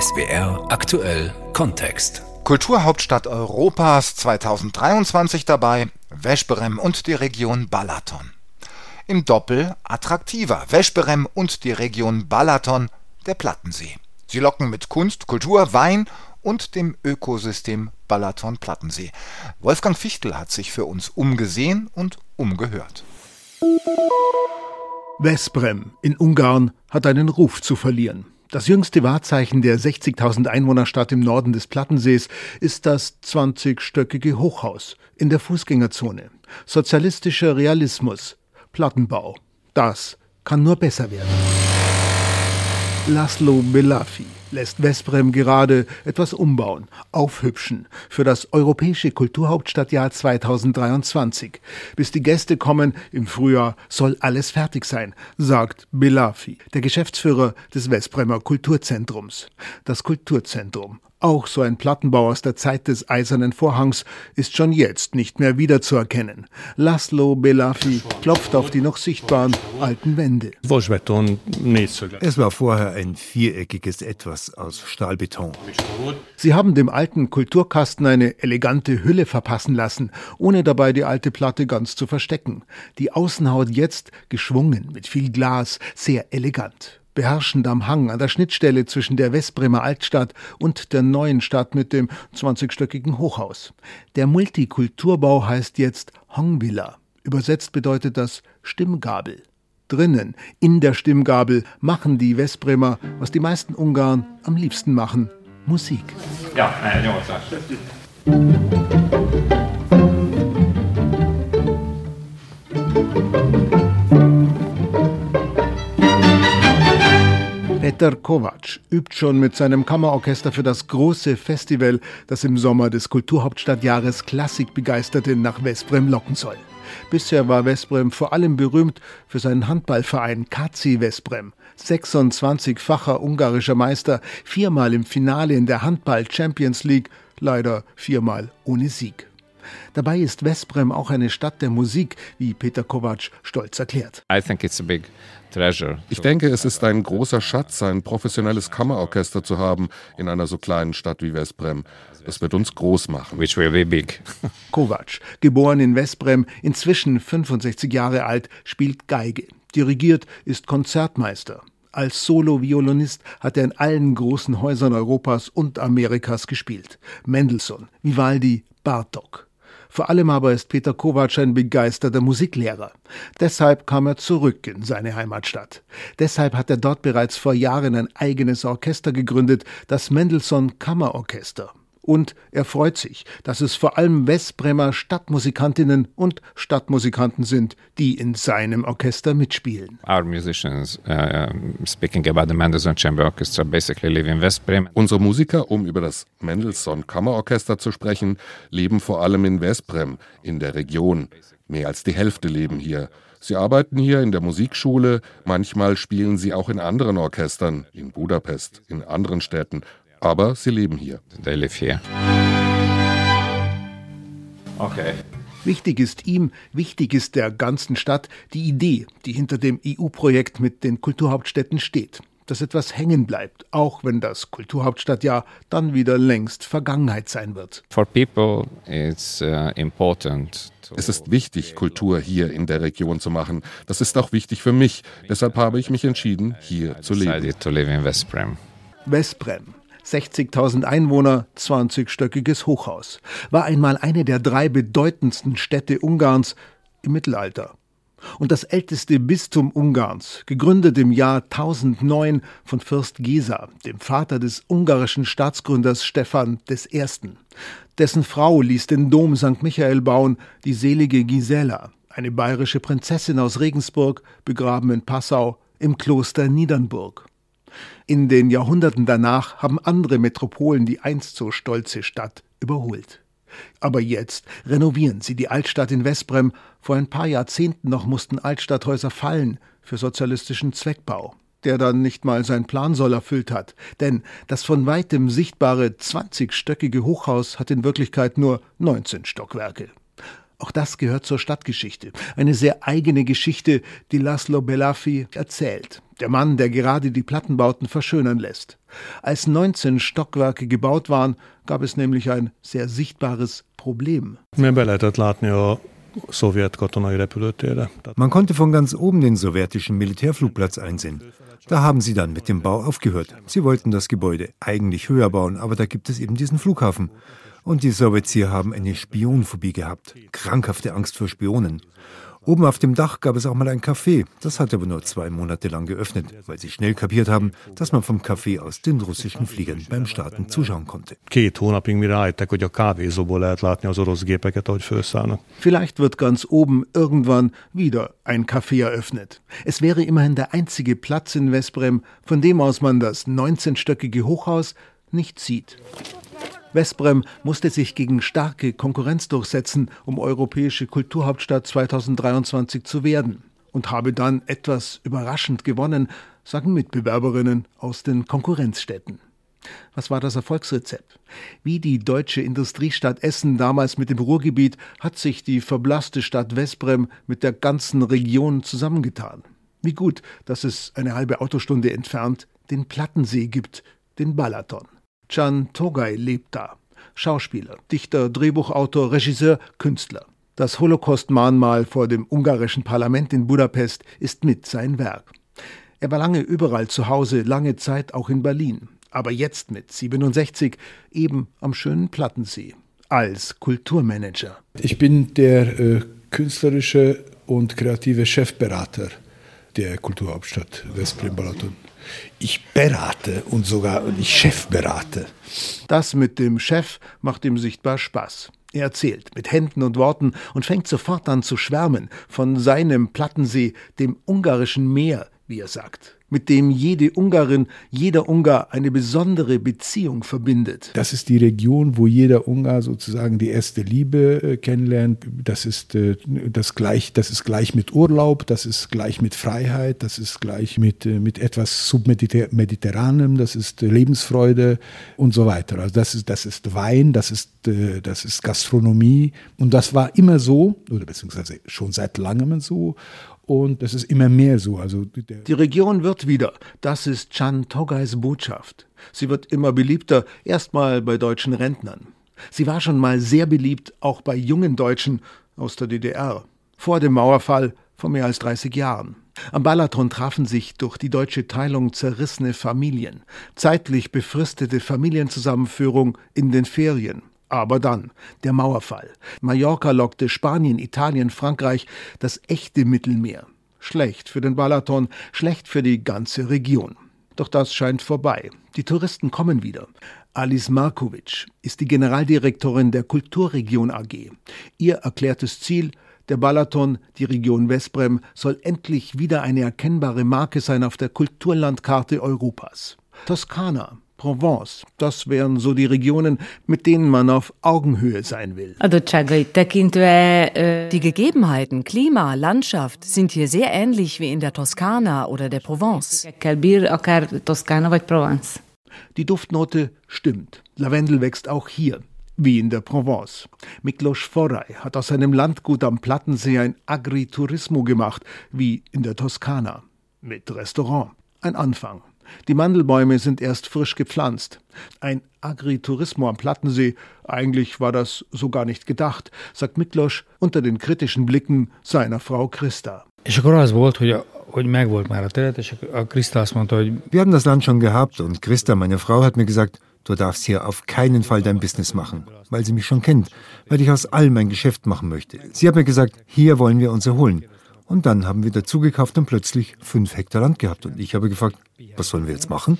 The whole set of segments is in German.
SBR aktuell Kontext. Kulturhauptstadt Europas 2023 dabei Veszprem und die Region Balaton. Im Doppel attraktiver Veszprem und die Region Balaton, der Plattensee. Sie locken mit Kunst, Kultur, Wein und dem Ökosystem Balaton-Plattensee. Wolfgang Fichtel hat sich für uns umgesehen und umgehört. Vesprem in Ungarn hat einen Ruf zu verlieren. Das jüngste Wahrzeichen der 60.000 Einwohnerstadt im Norden des Plattensees ist das 20-stöckige Hochhaus in der Fußgängerzone. Sozialistischer Realismus, Plattenbau. Das kann nur besser werden. Laszlo Belafi lässt Vesprem gerade etwas umbauen, aufhübschen für das europäische Kulturhauptstadtjahr 2023. Bis die Gäste kommen im Frühjahr soll alles fertig sein, sagt Belafi, der Geschäftsführer des Vespremer Kulturzentrums. Das Kulturzentrum auch so ein Plattenbau aus der Zeit des Eisernen Vorhangs ist schon jetzt nicht mehr wiederzuerkennen. Laszlo Belafi klopft auf die noch sichtbaren alten Wände. Es war vorher ein viereckiges Etwas aus Stahlbeton. Sie haben dem alten Kulturkasten eine elegante Hülle verpassen lassen, ohne dabei die alte Platte ganz zu verstecken. Die Außenhaut jetzt geschwungen mit viel Glas, sehr elegant beherrschend am Hang an der Schnittstelle zwischen der Westbremer Altstadt und der neuen Stadt mit dem 20-stöckigen Hochhaus. Der Multikulturbau heißt jetzt Hongvilla. Übersetzt bedeutet das Stimmgabel. Drinnen, in der Stimmgabel, machen die Westbremer, was die meisten Ungarn am liebsten machen, Musik. Ja, äh, Peter Kovac übt schon mit seinem Kammerorchester für das große Festival, das im Sommer des Kulturhauptstadtjahres Klassikbegeisterte nach Vesprem locken soll. Bisher war Vesprem vor allem berühmt für seinen Handballverein KC Vesprem. 26-facher ungarischer Meister, viermal im Finale in der Handball Champions League, leider viermal ohne Sieg. Dabei ist Vesprem auch eine Stadt der Musik, wie Peter Kovac stolz erklärt. I think it's a big ich denke, es ist ein großer Schatz, ein professionelles Kammerorchester zu haben in einer so kleinen Stadt wie Westbrem. Es wird uns groß machen. Which will be big. Kovac, geboren in Westbrem, inzwischen 65 Jahre alt, spielt Geige. Dirigiert ist Konzertmeister. Als Solo-Violinist hat er in allen großen Häusern Europas und Amerikas gespielt. Mendelssohn, Vivaldi, Bartok. Vor allem aber ist Peter Kovac ein begeisterter Musiklehrer. Deshalb kam er zurück in seine Heimatstadt. Deshalb hat er dort bereits vor Jahren ein eigenes Orchester gegründet, das Mendelssohn Kammerorchester. Und er freut sich, dass es vor allem Westbremer Stadtmusikantinnen und Stadtmusikanten sind, die in seinem Orchester mitspielen. Our musicians, uh, speaking about the Mendelssohn Chamber Orchestra, basically live in Westbrem. Unsere Musiker, um über das Mendelssohn Kammerorchester zu sprechen, leben vor allem in Westbrem, in der Region. Mehr als die Hälfte leben hier. Sie arbeiten hier in der Musikschule, manchmal spielen sie auch in anderen Orchestern, in Budapest, in anderen Städten aber sie leben hier. They live here. Okay. Wichtig ist ihm, wichtig ist der ganzen Stadt die Idee, die hinter dem EU-Projekt mit den Kulturhauptstädten steht. Dass etwas hängen bleibt, auch wenn das Kulturhauptstadtjahr dann wieder längst Vergangenheit sein wird. For people it's uh, important es ist wichtig, Kultur hier in der Region zu machen. Das ist auch wichtig für mich. Deshalb habe ich mich entschieden, hier zu leben. To live in Westbrem. Westbrem, 60.000 Einwohner, 20-stöckiges Hochhaus. War einmal eine der drei bedeutendsten Städte Ungarns im Mittelalter. Und das älteste Bistum Ungarns, gegründet im Jahr 1009 von Fürst Gesa, dem Vater des ungarischen Staatsgründers Stephan I. Dessen Frau ließ den Dom St. Michael bauen, die selige Gisela, eine bayerische Prinzessin aus Regensburg, begraben in Passau im Kloster Niedernburg. In den Jahrhunderten danach haben andere Metropolen die einst so stolze Stadt überholt. Aber jetzt renovieren sie die Altstadt in Westbrem. Vor ein paar Jahrzehnten noch mussten Altstadthäuser fallen für sozialistischen Zweckbau, der dann nicht mal sein Plansoll erfüllt hat. Denn das von weitem sichtbare 20-stöckige Hochhaus hat in Wirklichkeit nur 19 Stockwerke. Auch das gehört zur Stadtgeschichte. Eine sehr eigene Geschichte, die Laszlo Belafi erzählt. Der Mann, der gerade die Plattenbauten verschönern lässt. Als 19 Stockwerke gebaut waren, gab es nämlich ein sehr sichtbares Problem. Man konnte von ganz oben den sowjetischen Militärflugplatz einsehen. Da haben sie dann mit dem Bau aufgehört. Sie wollten das Gebäude eigentlich höher bauen, aber da gibt es eben diesen Flughafen. Und die Sowjets hier haben eine Spionphobie gehabt. Krankhafte Angst vor Spionen. Oben auf dem Dach gab es auch mal ein Café. Das hat aber nur zwei Monate lang geöffnet, weil sie schnell kapiert haben, dass man vom Café aus den russischen Fliegern beim Starten zuschauen konnte. Vielleicht wird ganz oben irgendwann wieder ein Café eröffnet. Es wäre immerhin der einzige Platz in Westbrem, von dem aus man das 19-stöckige Hochhaus nicht sieht. Westbrem musste sich gegen starke Konkurrenz durchsetzen, um europäische Kulturhauptstadt 2023 zu werden und habe dann etwas überraschend gewonnen, sagen Mitbewerberinnen aus den Konkurrenzstädten. Was war das Erfolgsrezept? Wie die deutsche Industriestadt Essen damals mit dem Ruhrgebiet hat sich die verblasste Stadt Westbrem mit der ganzen Region zusammengetan. Wie gut, dass es eine halbe Autostunde entfernt den Plattensee gibt, den Balaton. Can Togay lebt da. Schauspieler, Dichter, Drehbuchautor, Regisseur, Künstler. Das Holocaust-Mahnmal vor dem ungarischen Parlament in Budapest ist mit sein Werk. Er war lange überall zu Hause, lange Zeit auch in Berlin. Aber jetzt mit 67 eben am schönen Plattensee als Kulturmanager. Ich bin der äh, künstlerische und kreative Chefberater der Kulturhauptstadt Westbrem-Balaton. Ich berate und sogar ich Chef berate. Das mit dem Chef macht ihm sichtbar Spaß. Er erzählt mit Händen und Worten und fängt sofort an zu schwärmen von seinem Plattensee, dem ungarischen Meer, wie er sagt mit dem jede Ungarin, jeder Ungar eine besondere Beziehung verbindet. Das ist die Region, wo jeder Ungar sozusagen die erste Liebe äh, kennenlernt. Das ist äh, das gleich, das ist gleich mit Urlaub, das ist gleich mit Freiheit, das ist gleich mit, äh, mit etwas submediterranem, das ist äh, Lebensfreude und so weiter. Also das ist, das ist Wein, das ist, äh, das ist Gastronomie und das war immer so, oder beziehungsweise schon seit langem so und das ist immer mehr so. Also die Region wird wieder. Das ist Chan Togais Botschaft. Sie wird immer beliebter, erstmal bei deutschen Rentnern. Sie war schon mal sehr beliebt, auch bei jungen Deutschen aus der DDR. Vor dem Mauerfall vor mehr als 30 Jahren. Am Balaton trafen sich durch die deutsche Teilung zerrissene Familien, zeitlich befristete Familienzusammenführung in den Ferien. Aber dann der Mauerfall. Mallorca lockte Spanien, Italien, Frankreich, das echte Mittelmeer. Schlecht für den Balaton, schlecht für die ganze Region. Doch das scheint vorbei. Die Touristen kommen wieder. Alice Markovic ist die Generaldirektorin der Kulturregion AG. Ihr erklärtes Ziel, der Balaton, die Region Westbrem, soll endlich wieder eine erkennbare Marke sein auf der Kulturlandkarte Europas. Toskana, Provence. Das wären so die Regionen, mit denen man auf Augenhöhe sein will. Die Gegebenheiten, Klima, Landschaft sind hier sehr ähnlich wie in der Toskana oder der Provence. Die Duftnote stimmt. Lavendel wächst auch hier wie in der Provence. Miklos Forey hat aus seinem Landgut am Plattensee ein Agriturismo gemacht, wie in der Toskana. Mit Restaurant. Ein Anfang. Die Mandelbäume sind erst frisch gepflanzt. Ein Agriturismo am Plattensee, eigentlich war das so gar nicht gedacht, sagt Miklos unter den kritischen Blicken seiner Frau Christa. Wir haben das Land schon gehabt und Christa, meine Frau, hat mir gesagt, du darfst hier auf keinen Fall dein Business machen, weil sie mich schon kennt, weil ich aus allem mein Geschäft machen möchte. Sie hat mir gesagt, hier wollen wir uns erholen. Und dann haben wir dazugekauft und plötzlich fünf Hektar Land gehabt. Und ich habe gefragt, was sollen wir jetzt machen?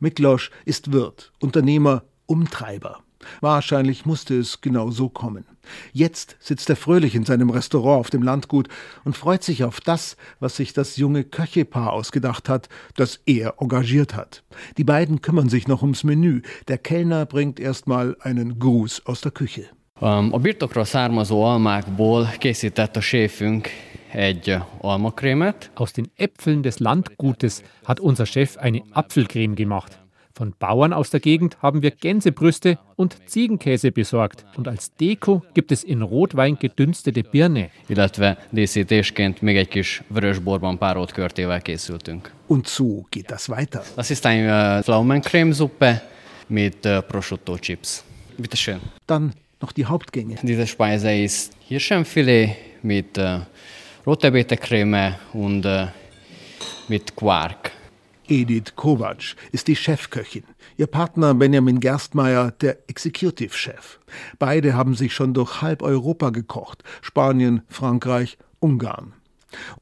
Miklos ist Wirt, Unternehmer, Umtreiber. Wahrscheinlich musste es genau so kommen. Jetzt sitzt er fröhlich in seinem Restaurant auf dem Landgut und freut sich auf das, was sich das junge Köchepaar ausgedacht hat, das er engagiert hat. Die beiden kümmern sich noch ums Menü. Der Kellner bringt erstmal einen Gruß aus der Küche. A birtokról származó almákból készített a séfünk egy almakrémet. Aus den Äpfeln des Landgutes hat unser Chef eine Apfelcreme gemacht. Von Bauern aus der Gegend haben wir Gänsebrüste und Ziegenkäse besorgt. Und als Deko gibt es in Rotwein gedünstete Birne. Illetve díszítésként még egy kis vörösborban párolt körtével készültünk. Und so geht das weiter. Das ist eine Pflaumencremesuppe mit Prosciutto Chips. Bitte schön. Dann noch die Hauptgänge. Diese Speise ist Hirschenfilet mit äh, rote und äh, mit Quark. Edith Kovac ist die Chefköchin. Ihr Partner Benjamin Gerstmeier der Executive Chef. Beide haben sich schon durch halb Europa gekocht. Spanien, Frankreich, Ungarn.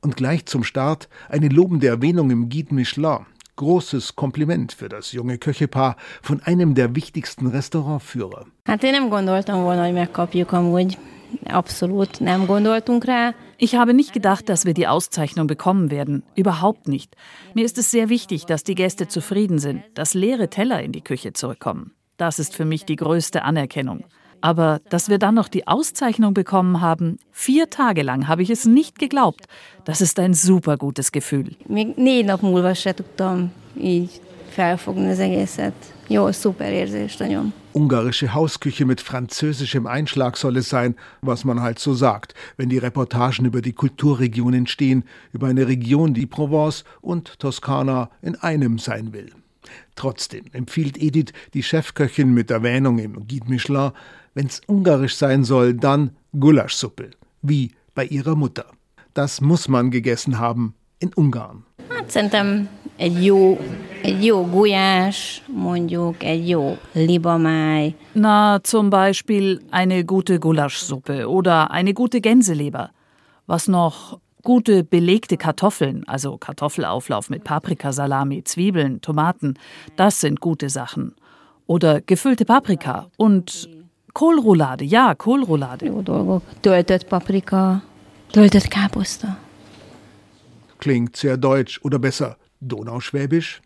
Und gleich zum Start eine lobende Erwähnung im Guide Michelin. Großes Kompliment für das junge Köchepaar von einem der wichtigsten Restaurantführer. Hát én nem gondoltam volna, hogy megkapjuk amúgy. Absolut nem gondoltunk rá. Ich habe nicht gedacht, dass wir die Auszeichnung bekommen werden. Überhaupt nicht. Mir ist es sehr wichtig, dass die Gäste zufrieden sind, dass leere Teller in die Küche zurückkommen. Das ist für mich die größte Anerkennung. Aber dass wir dann noch die Auszeichnung bekommen haben, vier Tage lang habe ich es nicht geglaubt. Das ist ein super gutes Gefühl. Ungarische Hausküche mit französischem Einschlag soll es sein, was man halt so sagt, wenn die Reportagen über die Kulturregion entstehen, über eine Region, die Provence und Toskana in einem sein will. Trotzdem empfiehlt Edith, die Chefköchin mit Erwähnung im Guide Michelin, wenn's ungarisch sein soll, dann Gulaschsuppe, wie bei ihrer Mutter. Das muss man gegessen haben in Ungarn. Hát szerintem egy jó, egy jó gulyás, mondjuk egy jó libamáj. Na, zum Beispiel eine gute Gulaschsuppe oder eine gute Gänseleber. Was noch? Gute belegte Kartoffeln, also Kartoffelauflauf mit Paprikasalami, Zwiebeln, Tomaten, das sind gute Sachen. Oder gefüllte Paprika und Kohlroulade, ja, Kohlroulade. Jó dolgok. Töltött paprika, töltött káposzta. Klingt sehr deutsch oder besser Donauschwäbisch?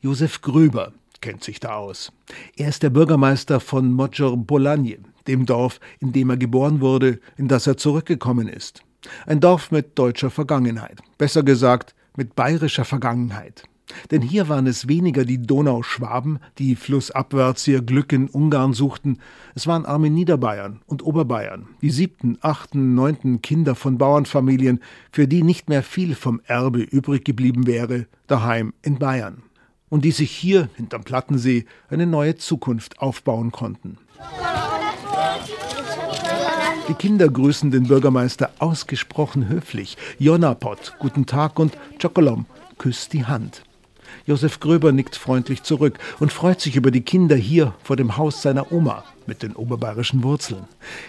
Josef Gröber kennt sich da aus. Er ist der Bürgermeister von Modger Bolanie, dem Dorf, in dem er geboren wurde, in das er zurückgekommen ist. Ein Dorf mit deutscher Vergangenheit, besser gesagt mit bayerischer Vergangenheit. Denn hier waren es weniger die Donauschwaben, die flussabwärts ihr Glück in Ungarn suchten, es waren arme Niederbayern und Oberbayern, die siebten, achten, neunten Kinder von Bauernfamilien, für die nicht mehr viel vom Erbe übrig geblieben wäre, daheim in Bayern. Und die sich hier, hinterm Plattensee, eine neue Zukunft aufbauen konnten. Die Kinder grüßen den Bürgermeister ausgesprochen höflich. Jonapot, guten Tag und Chokolom, küsst die Hand. Josef Gröber nickt freundlich zurück und freut sich über die Kinder hier vor dem Haus seiner Oma mit den oberbayerischen Wurzeln.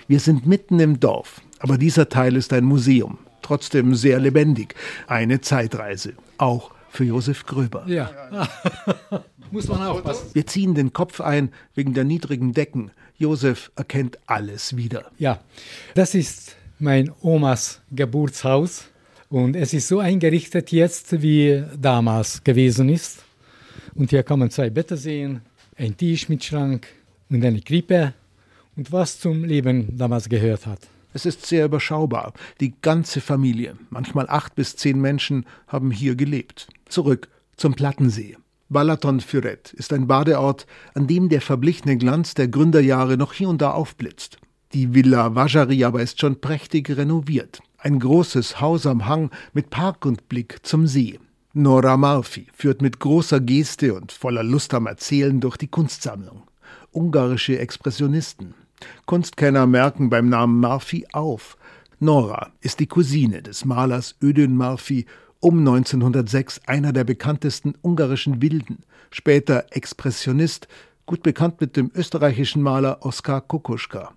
Wir sind mitten im Dorf, aber dieser Teil ist ein Museum, trotzdem sehr lebendig, eine Zeitreise, auch für Josef Gröber. Ja, muss man aufpassen. Wir ziehen den Kopf ein wegen der niedrigen Decken. Josef erkennt alles wieder. Ja, das ist mein Omas Geburtshaus. Und es ist so eingerichtet jetzt, wie damals gewesen ist. Und hier kann man zwei Betten sehen, ein Tisch mit Schrank und eine Krippe und was zum Leben damals gehört hat. Es ist sehr überschaubar. Die ganze Familie, manchmal acht bis zehn Menschen, haben hier gelebt. Zurück zum Plattensee. Balaton Füret ist ein Badeort, an dem der verblichene Glanz der Gründerjahre noch hier und da aufblitzt. Die Villa Vajari aber ist schon prächtig renoviert. Ein großes Haus am Hang mit Park und Blick zum See. Nora Marfi führt mit großer Geste und voller Lust am Erzählen durch die Kunstsammlung. Ungarische Expressionisten. Kunstkenner merken beim Namen Marfi auf. Nora ist die Cousine des Malers Ödön Marfi, um 1906 einer der bekanntesten ungarischen Wilden, später Expressionist, gut bekannt mit dem österreichischen Maler Oskar Kokoschka.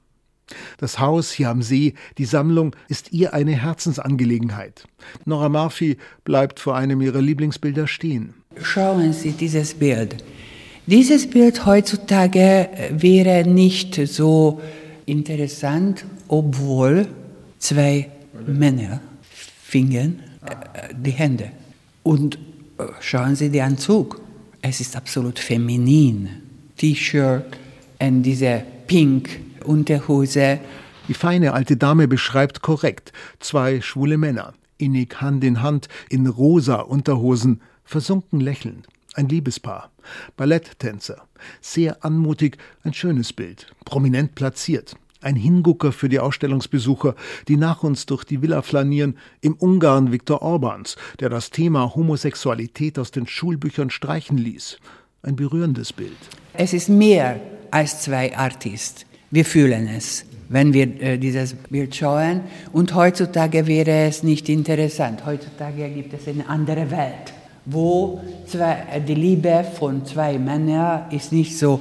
Das Haus hier am See, die Sammlung, ist ihr eine Herzensangelegenheit. Nora Murphy bleibt vor einem ihrer Lieblingsbilder stehen. Schauen Sie dieses Bild. Dieses Bild heutzutage wäre nicht so interessant, obwohl zwei Männer fingen die Hände. Und schauen Sie den Anzug. Es ist absolut feminin. T-Shirt und diese Pink Unterhose. Die feine alte Dame beschreibt korrekt zwei schwule Männer, innig Hand in Hand, in rosa Unterhosen, versunken lächelnd. Ein Liebespaar. Balletttänzer. Sehr anmutig, ein schönes Bild. Prominent platziert. Ein Hingucker für die Ausstellungsbesucher, die nach uns durch die Villa flanieren, im Ungarn Viktor Orbans, der das Thema Homosexualität aus den Schulbüchern streichen ließ. Ein berührendes Bild. Es ist mehr als zwei Artists. Wir fühlen es, wenn wir äh, dieses Bild schauen. Und heutzutage wäre es nicht interessant. Heutzutage gibt es eine andere Welt, wo zwei, äh, die Liebe von zwei Männern ist nicht so.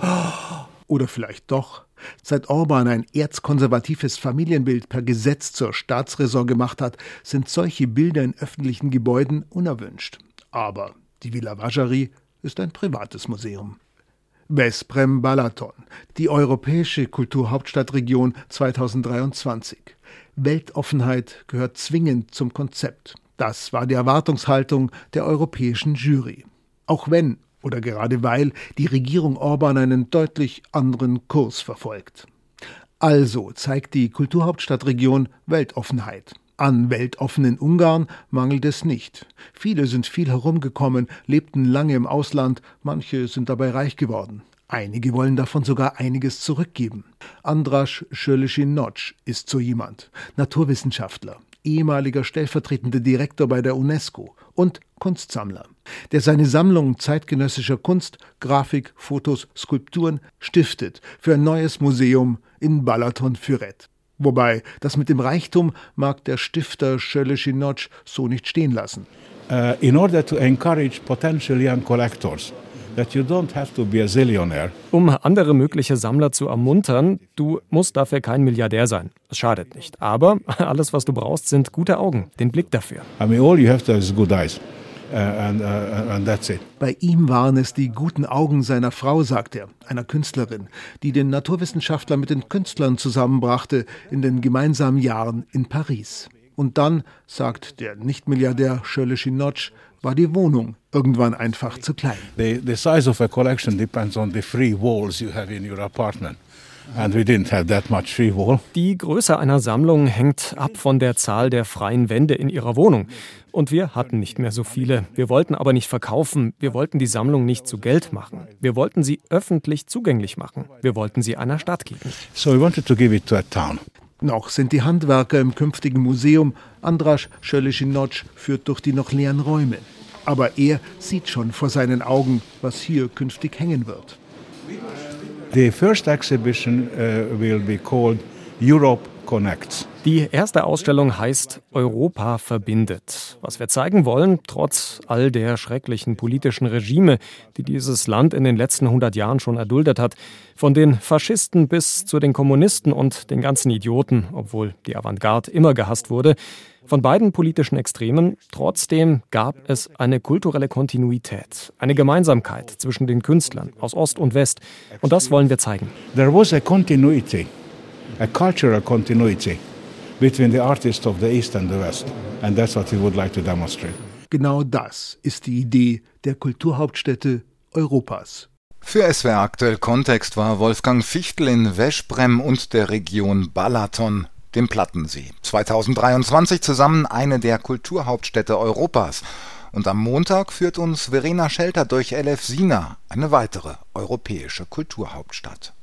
Oder vielleicht doch. Seit Orban ein erzkonservatives Familienbild per Gesetz zur Staatsräson gemacht hat, sind solche Bilder in öffentlichen Gebäuden unerwünscht. Aber die Villa Vajari ist ein privates Museum. Vesprem Balaton, die europäische Kulturhauptstadtregion 2023. Weltoffenheit gehört zwingend zum Konzept. Das war die Erwartungshaltung der europäischen Jury. Auch wenn oder gerade weil die Regierung Orban einen deutlich anderen Kurs verfolgt. Also zeigt die Kulturhauptstadtregion Weltoffenheit. An weltoffenen Ungarn mangelt es nicht. Viele sind viel herumgekommen, lebten lange im Ausland, manche sind dabei reich geworden. Einige wollen davon sogar einiges zurückgeben. Andras Schöleschin-Notsch ist so jemand, Naturwissenschaftler, ehemaliger stellvertretender Direktor bei der UNESCO und Kunstsammler, der seine Sammlung zeitgenössischer Kunst, Grafik, Fotos, Skulpturen stiftet für ein neues Museum in Balaton Füret. Wobei, das mit dem Reichtum mag der Stifter Schöleschinotsch so nicht stehen lassen. Uh, in order to encourage potential young collectors, um andere mögliche Sammler zu ermuntern, du musst dafür kein Milliardär sein. Es schadet nicht. Aber alles, was du brauchst, sind gute Augen, den Blick dafür. I mean, all you have to have is good eyes. And, and that's it. Bei ihm waren es die guten Augen seiner Frau, sagt er, einer Künstlerin, die den Naturwissenschaftler mit den Künstlern zusammenbrachte in den gemeinsamen Jahren in Paris. Und dann, sagt der Nichtmilliardär Shirley Notch, war die Wohnung irgendwann einfach zu klein. The, the size of a collection depends on the free walls you have in your apartment. And we didn't have that much free wall. Die Größe einer Sammlung hängt ab von der Zahl der freien Wände in ihrer Wohnung. Und wir hatten nicht mehr so viele. Wir wollten aber nicht verkaufen. Wir wollten die Sammlung nicht zu Geld machen. Wir wollten sie öffentlich zugänglich machen. Wir wollten sie einer Stadt geben. So we wanted to give it to a town. Noch sind die Handwerker im künftigen Museum. Andras Schöleschinotsch führt durch die noch leeren Räume. Aber er sieht schon vor seinen Augen, was hier künftig hängen wird. The first exhibition uh, will be called Europe Connects. Die erste Ausstellung heißt Europa verbindet. Was wir zeigen wollen, trotz all der schrecklichen politischen Regime, die dieses Land in den letzten 100 Jahren schon erduldet hat, von den Faschisten bis zu den Kommunisten und den ganzen Idioten, obwohl die Avantgarde immer gehasst wurde, von beiden politischen Extremen, trotzdem gab es eine kulturelle Kontinuität, eine Gemeinsamkeit zwischen den Künstlern aus Ost und West. Und das wollen wir zeigen. There was a continuity, a cultural continuity between the artists of the East and the West. And that's what we would like to demonstrate. Genau das ist die Idee der Kulturhauptstädte Europas. Für SWR aktuell Kontext war Wolfgang Fichtel in Weschbrem und der Region Balaton, dem Plattensee. 2023 zusammen eine der Kulturhauptstädte Europas. Und am Montag führt uns Verena Schelter durch Elefsina, eine weitere europäische Kulturhauptstadt.